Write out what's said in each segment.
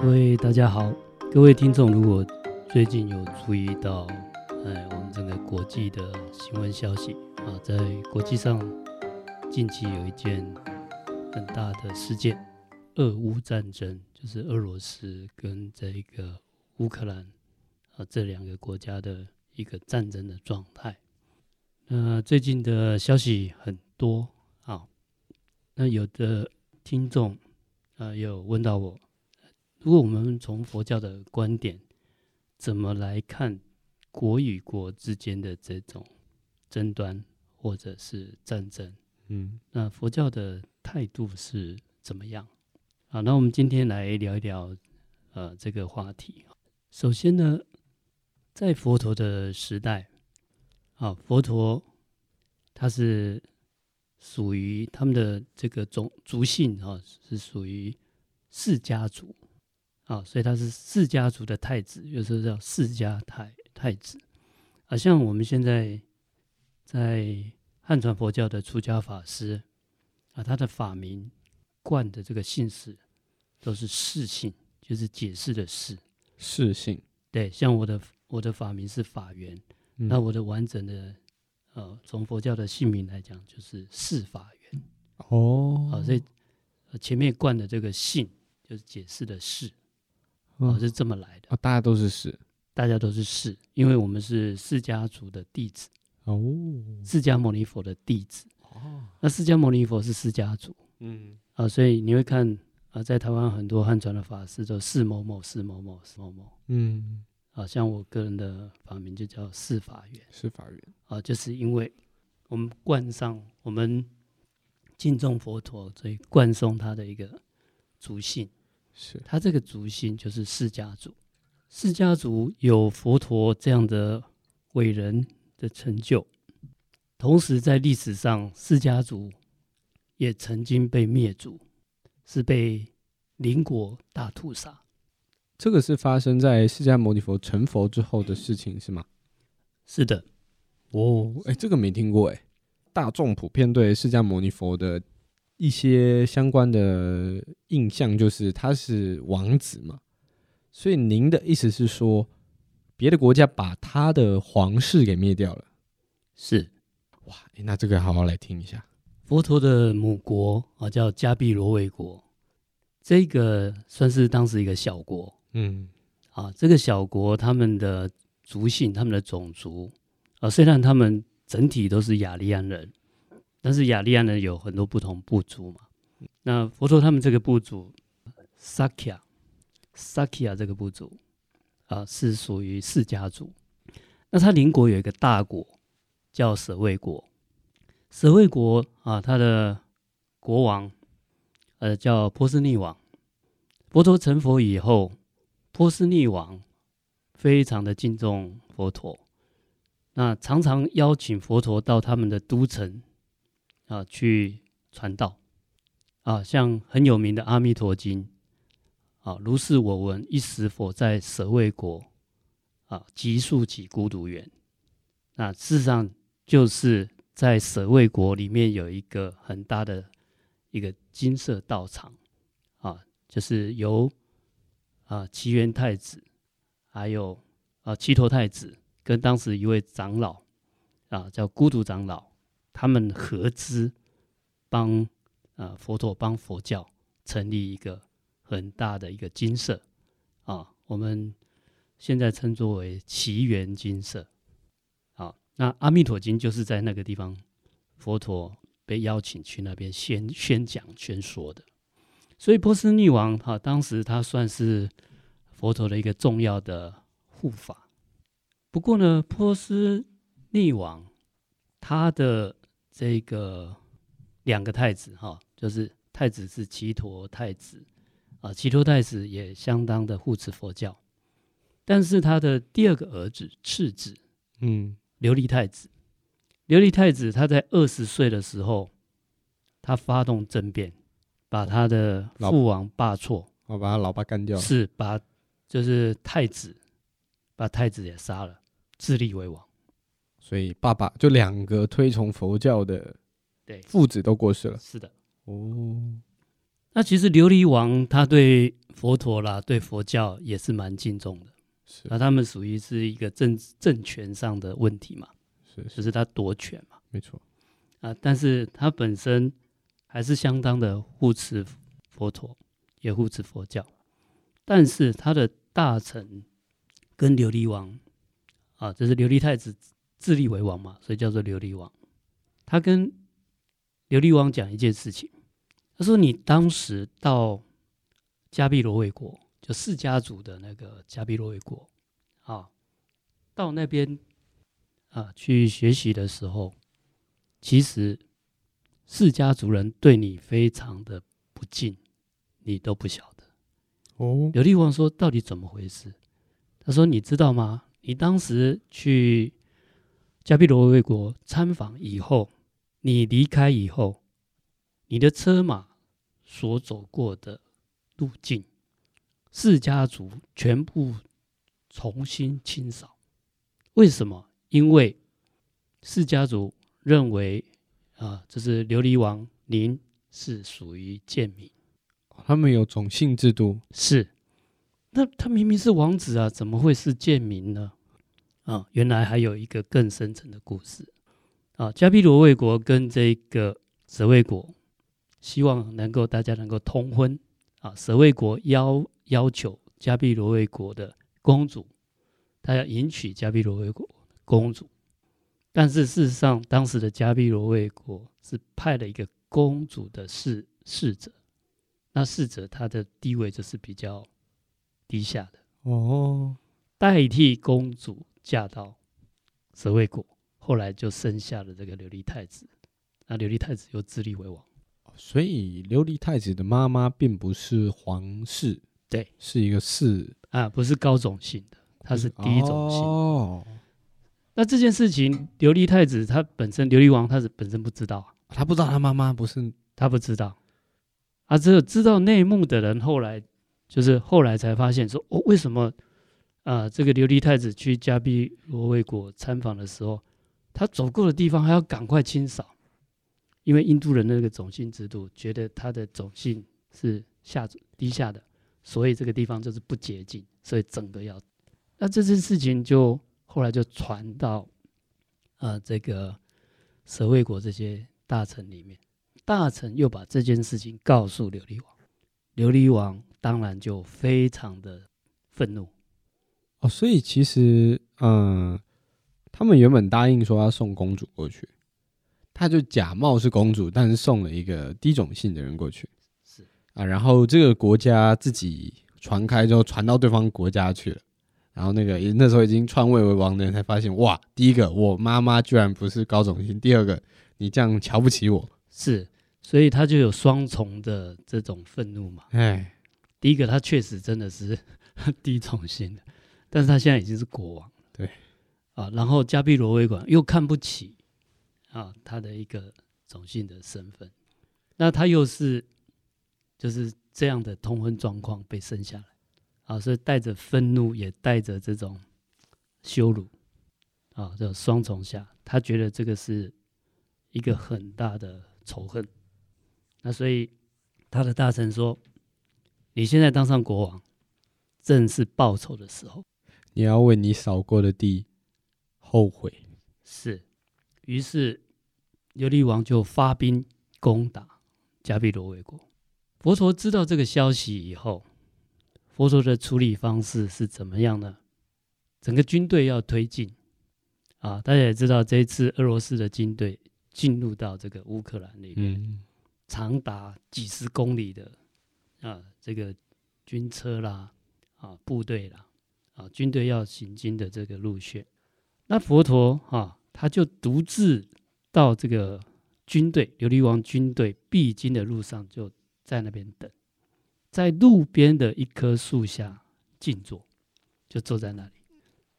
各位大家好，各位听众，如果最近有注意到，哎，我们整个国际的新闻消息啊，在国际上近期有一件很大的事件，俄乌战争，就是俄罗斯跟这个乌克兰啊这两个国家的一个战争的状态。那最近的消息很多啊，那有的听众啊有问到我。如果我们从佛教的观点，怎么来看国与国之间的这种争端或者是战争？嗯，那佛教的态度是怎么样？好，那我们今天来聊一聊呃这个话题。首先呢，在佛陀的时代，啊，佛陀他是属于他们的这个种族姓啊，是属于释迦族。啊，所以他是释迦族的太子，有时候叫释迦太太子。啊，像我们现在在汉传佛教的出家法师啊，他的法名冠的这个姓氏都是释姓，就是解释的释。释姓。对，像我的我的法名是法源，嗯、那我的完整的呃，从佛教的姓名来讲，就是释法源。哦。啊，所以前面冠的这个姓就是解释的释。哦，是这么来的。哦，大家都是释，大家都是释，因为我们是释迦族的弟子。哦，释迦牟尼佛的弟子。哦，那释迦牟尼佛是释迦族。嗯，啊，所以你会看啊，在台湾很多汉传的法师都释某某、释某某、释某某。嗯，啊，像我个人的法名就叫释法源。释法源。啊，就是因为我们冠上我们敬重佛陀，所以冠送他的一个族姓。是他这个族姓就是释迦族，释迦族有佛陀这样的伟人的成就，同时在历史上释迦族也曾经被灭族，是被邻国大屠杀。这个是发生在释迦牟尼佛成佛之后的事情是吗？是的。哦，哎，这个没听过哎。大众普遍对释迦牟尼佛的。一些相关的印象就是他是王子嘛，所以您的意思是说，别的国家把他的皇室给灭掉了？是，哇，那这个好好来听一下。佛陀的母国啊，叫迦毗罗卫国，这个算是当时一个小国。嗯，啊，这个小国他们的族姓、他们的种族啊，虽然他们整体都是雅利安人。但是雅利安呢，有很多不同部族嘛。那佛陀他们这个部族，Sakya，Sakya 这个部族啊，是属于释迦族。那他邻国有一个大国叫舍卫国，舍卫国啊，他的国王呃叫波斯匿王。佛陀成佛以后，波斯匿王非常的敬重佛陀，那常常邀请佛陀到他们的都城。啊，去传道啊，像很有名的《阿弥陀经》啊，如是我闻，一时佛在舍卫国啊，即树起孤独园。那事实上就是在舍卫国里面有一个很大的一个金色道场啊，就是由啊齐元太子，还有啊齐陀太子跟当时一位长老啊叫孤独长老。他们合资帮啊佛陀帮佛教成立一个很大的一个金色啊，我们现在称作为奇缘金色。好，那《阿弥陀经》就是在那个地方，佛陀被邀请去那边宣宣讲宣说的。所以波斯匿王哈，当时他算是佛陀的一个重要的护法。不过呢，波斯匿王他的这个两个太子哈，就是太子是齐陀太子啊，齐陀太子也相当的护持佛教，但是他的第二个儿子次子，嗯，琉璃太子，琉璃太子他在二十岁的时候，他发动政变，把他的父王罢黜，我把他老爸干掉，是把就是太子，把太子也杀了，自立为王。所以爸爸就两个推崇佛教的，对父子都过世了。是的，哦。那其实琉璃王他对佛陀啦，对佛教也是蛮敬重的。是，那他们属于是一个政政权上的问题嘛？是，是，就是他夺权嘛？没错。啊，但是他本身还是相当的护持佛陀，也护持佛教。但是他的大臣跟琉璃王啊，这是琉璃太子自立为王嘛，所以叫做琉璃王。他跟琉璃王讲一件事情，他说：“你当时到迦毗罗卫国，就释家族的那个迦毗罗卫国啊，到那边啊去学习的时候，其实释家族人对你非常的不敬，你都不晓得。”哦，琉璃王说：“到底怎么回事？”他说：“你知道吗？你当时去迦毗罗卫国参访以后，你离开以后，你的车马所走过的路径，四家族全部重新清扫。为什么？因为四家族认为啊，这是琉璃王，您是属于贱民。”他们有种姓制度，是，那他明明是王子啊，怎么会是贱民呢？啊，原来还有一个更深层的故事啊。加毗罗卫国跟这个舍卫国，希望能够大家能够通婚啊。舍卫国要要求加毗罗卫国的公主，他要迎娶加毗罗卫国公主，但是事实上，当时的加毗罗卫国是派了一个公主的侍侍者。那侍者他的地位就是比较低下的哦，代替公主嫁到舍卫国，后来就生下了这个琉璃太子。那琉璃太子又自立为王，所以琉璃太子的妈妈并不是皇室，对，是一个氏啊，不是高种姓的，他是低种姓。哦，那这件事情，琉璃太子他本身，琉璃王他是本身不知道，他不知道他妈妈不是，他不知道。啊，只有知道内幕的人，后来就是后来才发现说，哦，为什么啊、这个琉璃太子去迦毗罗卫国参访的时候，他走过的地方还要赶快清扫，因为印度人的那个种姓制度，觉得他的种姓是下低下的，所以这个地方就是不洁净，所以整个要。那这件事情就后来就传到啊、这个舍卫国这些大臣里面。大臣又把这件事情告诉琉璃王，琉璃王当然就非常的愤怒哦。所以其实，嗯，他们原本答应说要送公主过去，他就假冒是公主，但是送了一个低种姓的人过去，是啊。然后这个国家自己传开之后，传到对方国家去了。然后那个那时候已经篡位为王的人才发现，哇，第一个我妈妈居然不是高种姓，第二个你这样瞧不起我，是。所以他就有双重的这种愤怒嘛。哎，第一个他确实真的是 低种姓的，但是他现在已经是国王。对，啊，然后加比罗维管又看不起啊他的一个种姓的身份，那他又是就是这样的通婚状况被生下来，啊，所以带着愤怒也带着这种羞辱，啊，这双重下，他觉得这个是一个很大的仇恨。那所以，他的大臣说：“你现在当上国王，正是报仇的时候。你要为你扫过的地后悔。”是。于是，琉璃王就发兵攻打加比罗卫国。佛陀知道这个消息以后，佛陀的处理方式是怎么样呢？整个军队要推进啊！大家也知道，这一次俄罗斯的军队进入到这个乌克兰里面。嗯长达几十公里的啊，这个军车啦，啊，部队啦，啊，军队要行经的这个路线，那佛陀啊，他就独自到这个军队琉璃王军队必经的路上，就在那边等，在路边的一棵树下静坐，就坐在那里。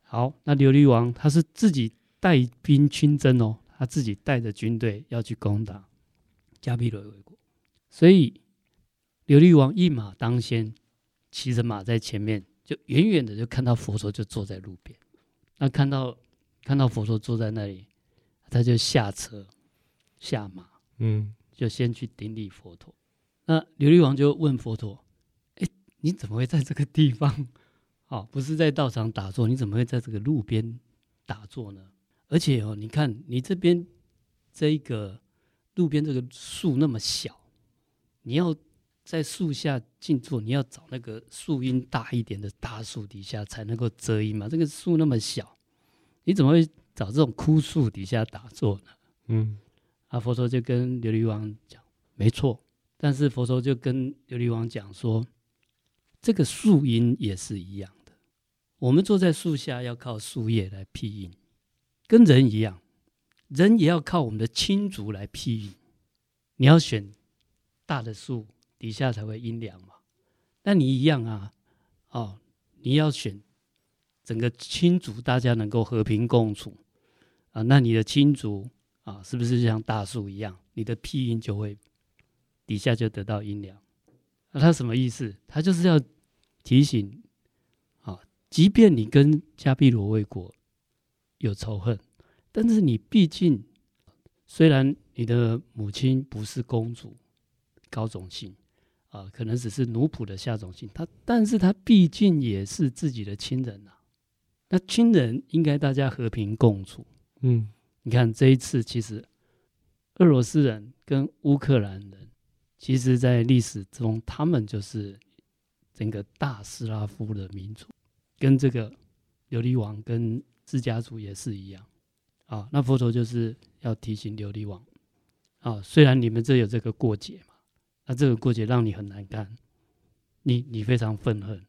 好，那琉璃王他是自己带兵亲征哦，他自己带着军队要去攻打。迦毗罗卫国，所以琉璃王一马当先，骑着马在前面，就远远的就看到佛陀就坐在路边。那看到看到佛陀坐在那里，他就下车下马，嗯，就先去顶礼佛陀。那琉璃王就问佛陀：“哎，你怎么会在这个地方？哦，不是在道场打坐，你怎么会在这个路边打坐呢？而且哦，你看你这边这一个路边这个树那么小，你要在树下静坐，你要找那个树荫大一点的大树底下才能够遮阴嘛。这个树那么小，你怎么会找这种枯树底下打坐呢？”嗯，啊，佛陀就跟琉璃王讲：“没错。”但是佛陀就跟琉璃王讲说：“这个树荫也是一样的，我们坐在树下要靠树叶来庇荫，跟人一样，人也要靠我们的亲族来庇荫。你要选大的树底下才会阴凉嘛。那你一样啊，哦，你要选整个亲族大家能够和平共处啊，那你的亲族啊，是不是像大树一样，你的庇荫就会。”底下就得到阴凉，那他什么意思？他就是要提醒啊，即便你跟迦毗罗卫国有仇恨，但是你毕竟虽然你的母亲不是公主高种姓啊，可能只是奴仆的下种性，他但是他毕竟也是自己的亲人呐。那亲人应该大家和平共处。嗯，你看这一次，其实俄罗斯人跟乌克兰人。其实，在历史中，他们就是整个大斯拉夫的民族，跟这个琉璃王跟自家族也是一样啊。那佛陀就是要提醒琉璃王啊，虽然你们这有这个过节嘛，那这个过节让你很难堪，你你非常愤恨，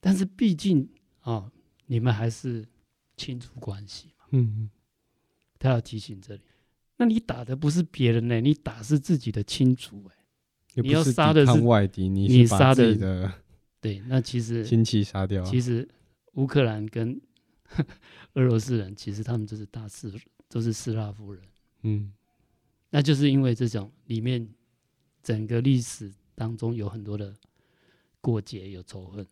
但是毕竟啊，你们还是亲属关系嘛。嗯嗯，他要提醒这里，那你打的不是别人呢，你打是自己的亲属哎。你要杀的是外敌，你杀的对，那其实亲戚杀掉。其实乌克兰跟 俄罗斯人，其实他们就是大斯，都是斯拉夫人。嗯，那就是因为这种里面整个历史当中有很多的过节，有仇恨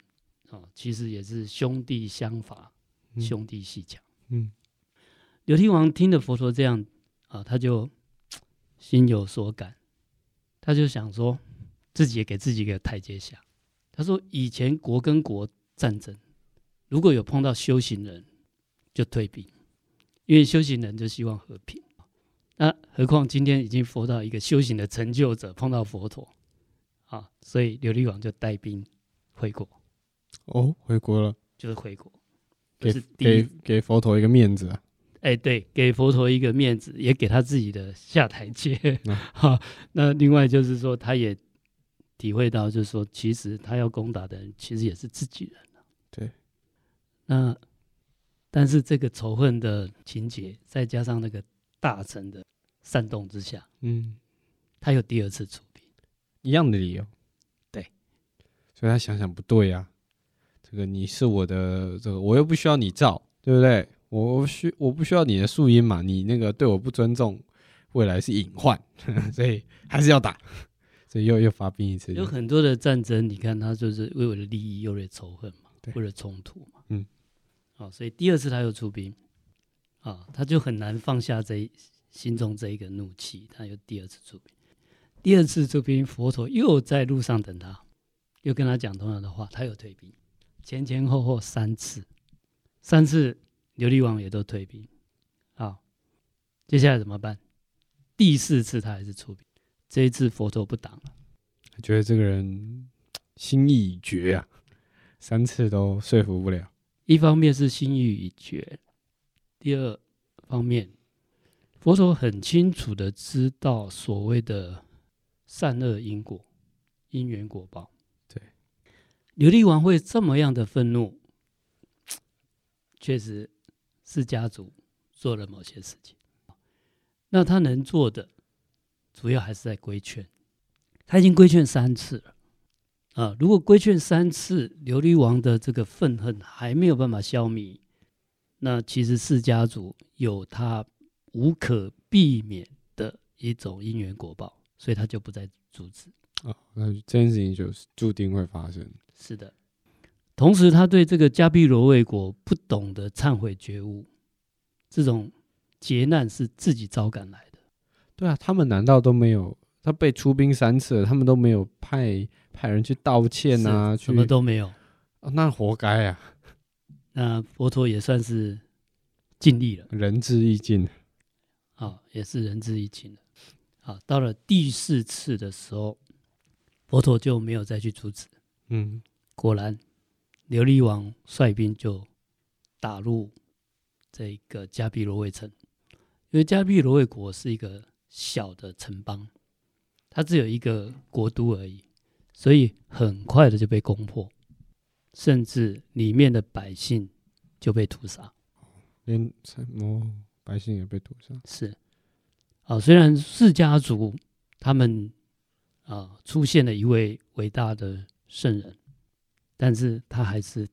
啊，其实也是兄弟相伐，兄弟鬩墙。嗯，刘天王听了佛陀这样啊，他就心有所感。他就想说，自己也给自己一个台阶下。他说，以前国跟国战争，如果有碰到修行人，就退兵，因为修行人就希望和平。那何况今天已经佛到一个修行的成就者碰到佛陀，啊，所以琉璃王就带兵回国。哦，回国了，就是回国，给给给佛陀一个面子啊。哎、欸，对，给佛陀一个面子，也给他自己的下台阶。好、嗯，那另外就是说，他也体会到，就是说，其实他要攻打的人，其实也是自己人。对。那但是这个仇恨的情节，再加上那个大臣的煽动之下，嗯，他有第二次出兵，一样的理由。对。所以他想想不对呀、啊，这个你是我的，这个我又不需要你造，对不对？我需我不需要你的树荫嘛？你那个对我不尊重，未来是隐患，所以还是要打，所以又又发兵一次。有很多的战争，你看他就是为了利益，又为了仇恨嘛，为了冲突嘛。嗯，好，所以第二次他又出兵，啊，他就很难放下这心中这一个怒气，他又第二次出兵。第二次出兵，佛陀又在路上等他，又跟他讲同样的话，他又退兵，前前后后三次，三次。琉璃王也都退兵，好，接下来怎么办？第四次他还是出兵，这一次佛陀不挡了，觉得这个人心意已决啊，三次都说服不了。一方面是心意已决，第二方面，佛陀很清楚的知道所谓的善恶因果、因缘果报。对，琉璃王会这么样的愤怒，确实。是家族做了某些事情，那他能做的主要还是在规劝。他已经规劝三次了啊！如果规劝三次，琉璃王的这个愤恨还没有办法消弭，那其实释迦族有他无可避免的一种因缘果报，所以他就不再阻止啊。那这件事情就是注定会发生。是的。同时，他对这个迦毗罗卫国不懂得忏悔觉悟，这种劫难是自己招赶来的。对啊，他们难道都没有他被出兵三次了，他们都没有派派人去道歉啊，什么都没有，哦、那活该啊！那佛陀也算是尽力了，仁至义尽，啊、哦，也是仁至义尽了。啊，到了第四次的时候，佛陀就没有再去阻止。嗯，果然，琉璃王率兵就打入这个迦毗罗卫城，因为迦毗罗卫国是一个小的城邦，它只有一个国都而已，所以很快的就被攻破，甚至里面的百姓就被屠杀，连什么百姓也被屠杀。是。啊，虽然释家族他们啊出现了一位伟大的圣人，但是他还是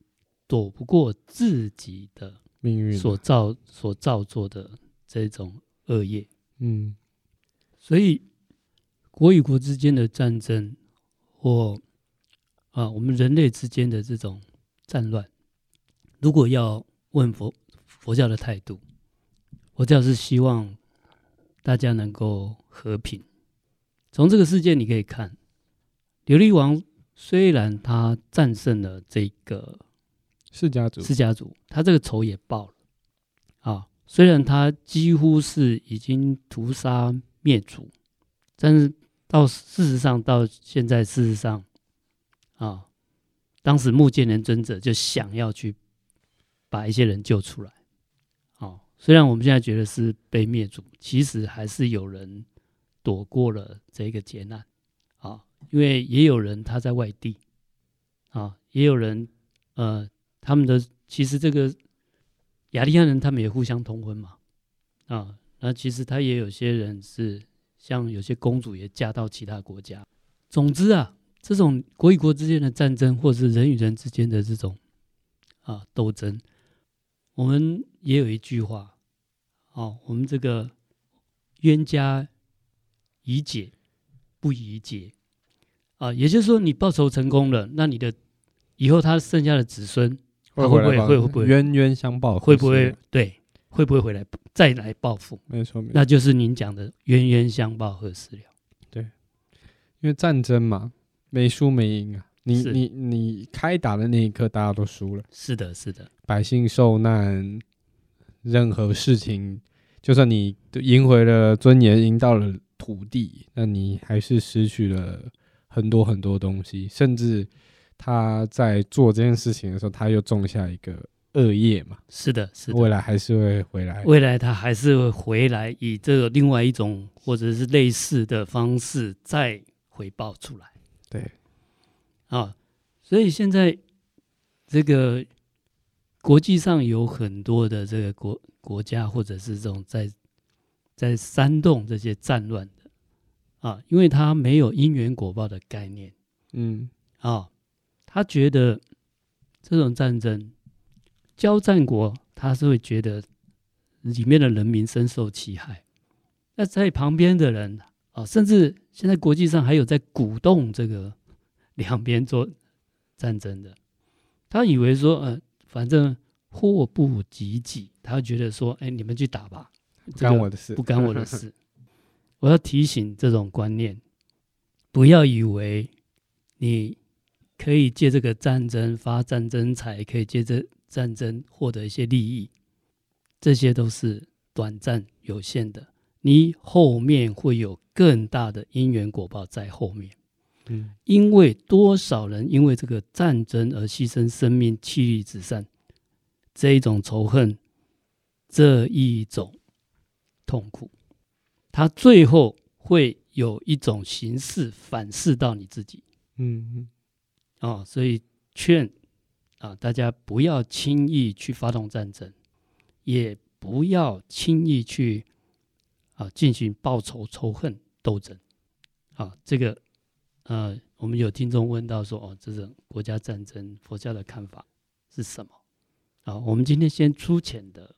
躲不过自己的命运所造所造作的这种恶业。嗯，所以国与国之间的战争，或啊我们人类之间的这种战乱，如果要问佛佛教的态度，佛教是希望。大家能够和平。从这个事件你可以看，琉璃王虽然他战胜了这个释迦族，释迦族，他这个仇也报了啊。虽然他几乎是已经屠杀灭族，但是到事实上到现在，事实上啊，当时木建连尊者就想要去把一些人救出来。虽然我们现在觉得是被灭族，其实还是有人躲过了这个劫难啊，因为也有人他在外地啊，也有人呃，他们的其实这个雅利安人他们也互相通婚嘛啊，那其实他也有些人是像有些公主也嫁到其他国家。总之啊，这种国与国之间的战争，或者是人与人之间的这种啊斗争，我们也有一句话。哦，我们这个冤家宜解不宜结啊，也就是说，你报仇成功了，那你的以后他剩下的子孙会不会会会不会冤冤相报？会不会对？会不会回来再来报复？没错，没错，那就是您讲的冤冤相报何时了？对，因为战争嘛，没输没赢啊。你你你开打的那一刻，大家都输了。是的，是的，百姓受难。任何事情，就算你赢回了尊严，赢到了土地，那你还是失去了很多很多东西。甚至他在做这件事情的时候，他又种下一个恶业嘛。是的，是的，未来还是会回来。未来他还是会回来，以这个另外一种或者是类似的方式再回报出来。对，啊，所以现在这个。国际上有很多的这个国国家，或者是这种在在煽动这些战乱的啊，因为他没有因缘果报的概念，嗯啊，他觉得这种战争交战国，他是会觉得里面的人民深受其害。那在旁边的人啊，甚至现在国际上还有在鼓动这个 两边做战争的，他以为说，呃。反正祸不及己，他觉得说：“哎，你们去打吧，不干我的事，不干我的事。”我要提醒这种观念，不要以为你可以借这个战争发战争财，可以借这战争获得一些利益，这些都是短暂有限的。你后面会有更大的因缘果报在后面。嗯，因为多少人因为这个战争而牺牲生命、妻离子散，这一种仇恨，这一种痛苦，他最后会有一种形式反噬到你自己。嗯嗯，哦，所以劝啊大家不要轻易去发动战争，也不要轻易去啊进行报仇、仇恨斗争。啊，这个。呃，我们有听众问到说，哦，这种国家战争，佛教的看法是什么？啊，我们今天先粗浅的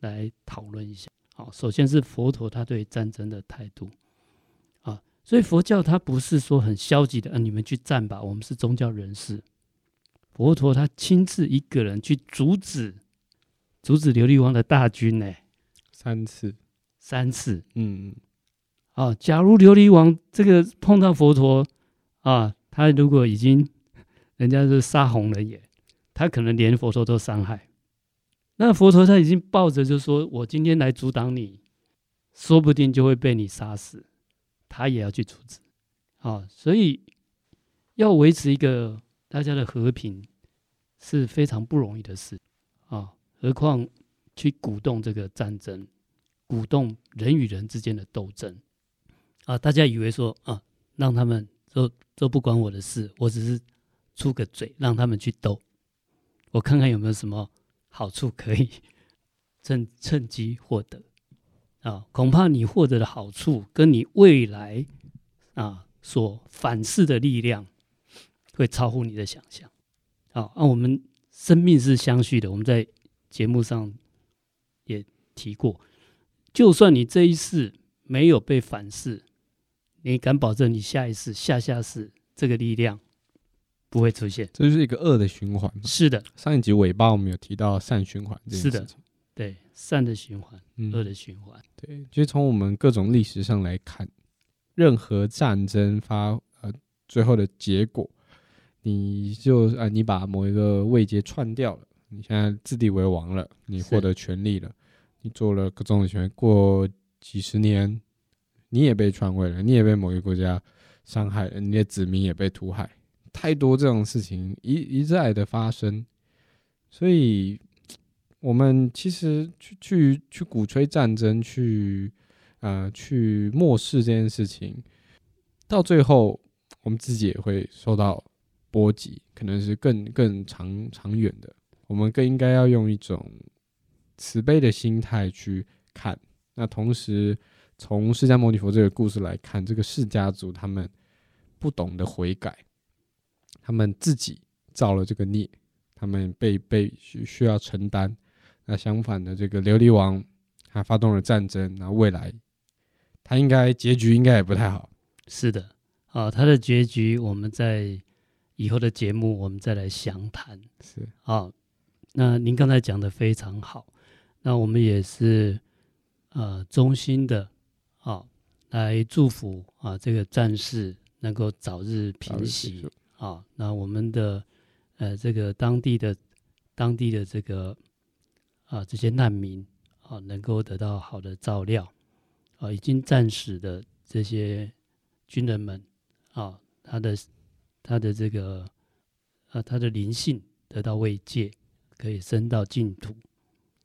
来讨论一下。好，首先是佛陀他对战争的态度啊，所以佛教他不是说很消极的，啊，你们去战吧，我们是宗教人士。佛陀他亲自一个人去阻止阻止琉璃王的大军呢，三次，三次，嗯嗯，啊，假如琉璃王这个碰到佛陀啊，他如果已经 人家是杀红了眼，他可能连佛陀都伤害。那佛陀他已经抱着就说：“我今天来阻挡你，说不定就会被你杀死。”他也要去阻止。啊，所以要维持一个大家的和平是非常不容易的事啊，何况去鼓动这个战争，鼓动人与人之间的斗争啊！大家以为说啊，让他们都都不关我的事，我只是出个嘴，让他们去斗，我看看有没有什么。好处可以趁趁机获得啊，恐怕你获得的好处跟你未来啊所反噬的力量会超乎你的想象。好，那我们生命是相续的，我们在节目上也提过，就算你这一世没有被反噬，你敢保证你下一世、下下世这个力量？不会出现，这就是一个恶的循环。是的，上一集尾巴我们有提到善循环，是的，对，善的循环，嗯、恶的循环，对。就从我们各种历史上来看，任何战争发呃最后的结果，你就啊、呃，你把某一个位阶篡掉了，你现在自立为王了，你获得权力了，做了各种的权，过几十年，你也被篡位了，你也被某一个国家伤害了，你的子民也被屠害。太多这种事情一一再的发生，所以我们其实去去去鼓吹战争，去呃去漠视这件事情，到最后我们自己也会受到波及，可能是更更长长远的。我们更应该要用一种慈悲的心态去看。那同时，从释迦牟尼佛这个故事来看，这个释家族他们不懂得悔改。他们自己造了这个孽，他们被被需需要承担。那相反的，这个琉璃王他发动了战争，那未来他应该结局应该也不太好。是的，啊，他的结局我们在以后的节目我们再来详谈。是啊，那您刚才讲的非常好，那我们也是呃衷心的啊来祝福啊这个战事能够早日平息。啊，那我们的呃，这个当地的当地的这个啊，这些难民啊，能够得到好的照料啊，已经战死的这些军人们啊，他的他的这个啊，他的灵性得到慰藉，可以升到净土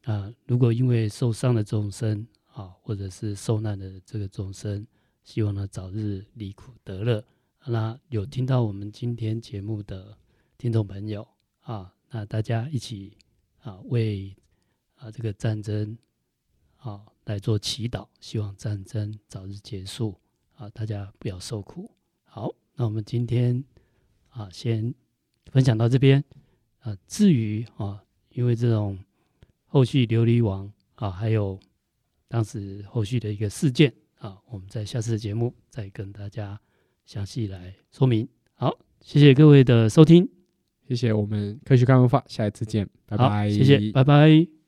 啊。如果因为受伤的众生啊，或者是受难的这个众生，希望他早日离苦得乐。那有听到我们今天节目的听众朋友啊，那大家一起啊为啊这个战争啊来做祈祷，希望战争早日结束啊，大家不要受苦。好，那我们今天啊先分享到这边啊。至于啊，因为这种后续琉璃王啊，还有当时后续的一个事件啊，我们在下次的节目再跟大家。详细来说明。好，谢谢各位的收听，谢谢我们科学看文化，下一次见，拜拜，谢谢，拜拜。